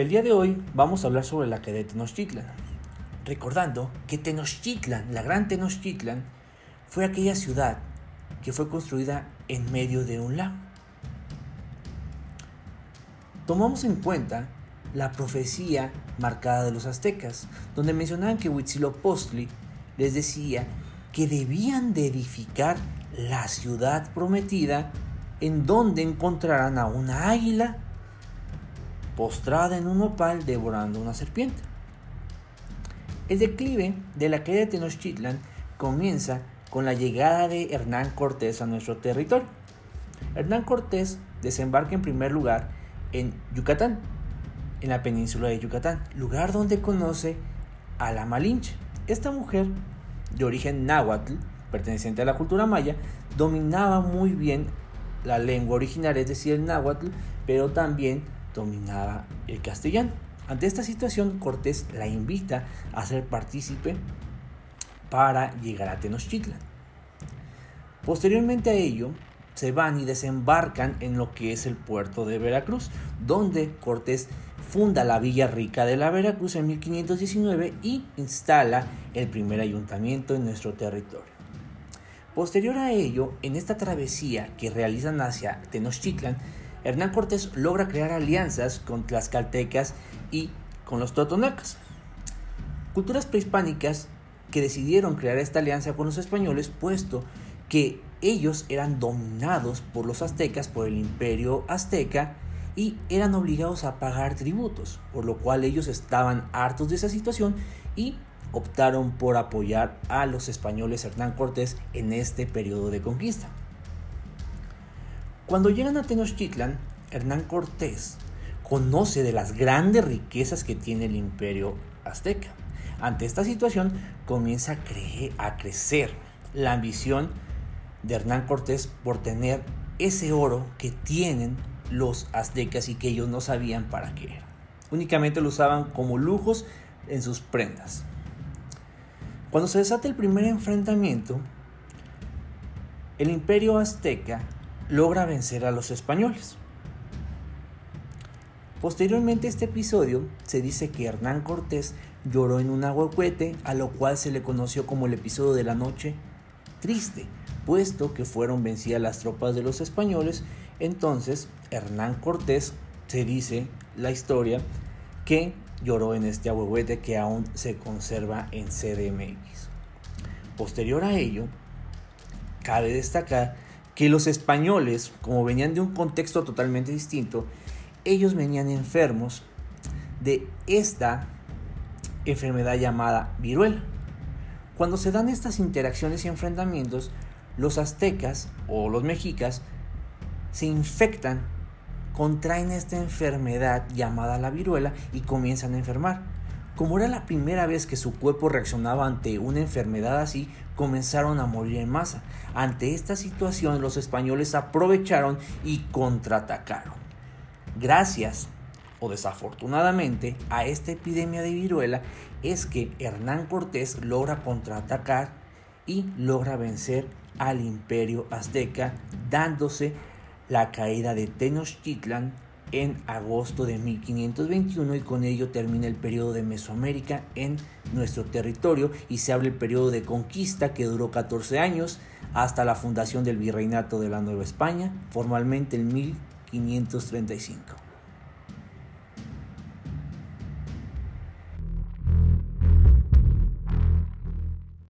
El día de hoy vamos a hablar sobre la caída de Tenochtitlan, recordando que Tenochtitlan, la gran Tenochtitlan, fue aquella ciudad que fue construida en medio de un lago. Tomamos en cuenta la profecía marcada de los aztecas, donde mencionaban que Huitzilopochtli les decía que debían de edificar la ciudad prometida en donde encontrarán a una águila postrada en un opal devorando una serpiente. El declive de la caída de Tenochtitlan comienza con la llegada de Hernán Cortés a nuestro territorio. Hernán Cortés desembarca en primer lugar en Yucatán, en la península de Yucatán, lugar donde conoce a la Malinche. Esta mujer, de origen náhuatl, perteneciente a la cultura maya, dominaba muy bien la lengua originaria, es decir, el náhuatl, pero también dominaba el castellano. Ante esta situación, Cortés la invita a ser partícipe para llegar a Tenochtitlan. Posteriormente a ello, se van y desembarcan en lo que es el puerto de Veracruz, donde Cortés funda la Villa Rica de la Veracruz en 1519 y instala el primer ayuntamiento en nuestro territorio. Posterior a ello, en esta travesía que realizan hacia Tenochtitlan, Hernán Cortés logra crear alianzas con tlaxcaltecas y con los totonacas. Culturas prehispánicas que decidieron crear esta alianza con los españoles, puesto que ellos eran dominados por los aztecas, por el imperio azteca, y eran obligados a pagar tributos, por lo cual ellos estaban hartos de esa situación y optaron por apoyar a los españoles Hernán Cortés en este periodo de conquista. Cuando llegan a Tenochtitlan, Hernán Cortés conoce de las grandes riquezas que tiene el imperio azteca. Ante esta situación comienza a, a crecer la ambición de Hernán Cortés por tener ese oro que tienen los aztecas y que ellos no sabían para qué era. Únicamente lo usaban como lujos en sus prendas. Cuando se desata el primer enfrentamiento, el imperio azteca logra vencer a los españoles. Posteriormente a este episodio se dice que Hernán Cortés lloró en un aguacuete, a lo cual se le conoció como el episodio de la noche triste, puesto que fueron vencidas las tropas de los españoles, entonces Hernán Cortés se dice la historia que lloró en este ahuehuete que aún se conserva en CDMX. Posterior a ello, cabe destacar que los españoles, como venían de un contexto totalmente distinto, ellos venían enfermos de esta enfermedad llamada viruela. Cuando se dan estas interacciones y enfrentamientos, los aztecas o los mexicas se infectan contraen esta enfermedad llamada la viruela y comienzan a enfermar. Como era la primera vez que su cuerpo reaccionaba ante una enfermedad así, comenzaron a morir en masa. Ante esta situación los españoles aprovecharon y contraatacaron. Gracias o desafortunadamente a esta epidemia de viruela es que Hernán Cortés logra contraatacar y logra vencer al imperio azteca dándose la caída de Tenochtitlan en agosto de 1521 y con ello termina el periodo de Mesoamérica en nuestro territorio y se abre el periodo de conquista que duró 14 años hasta la fundación del Virreinato de la Nueva España, formalmente en 1535.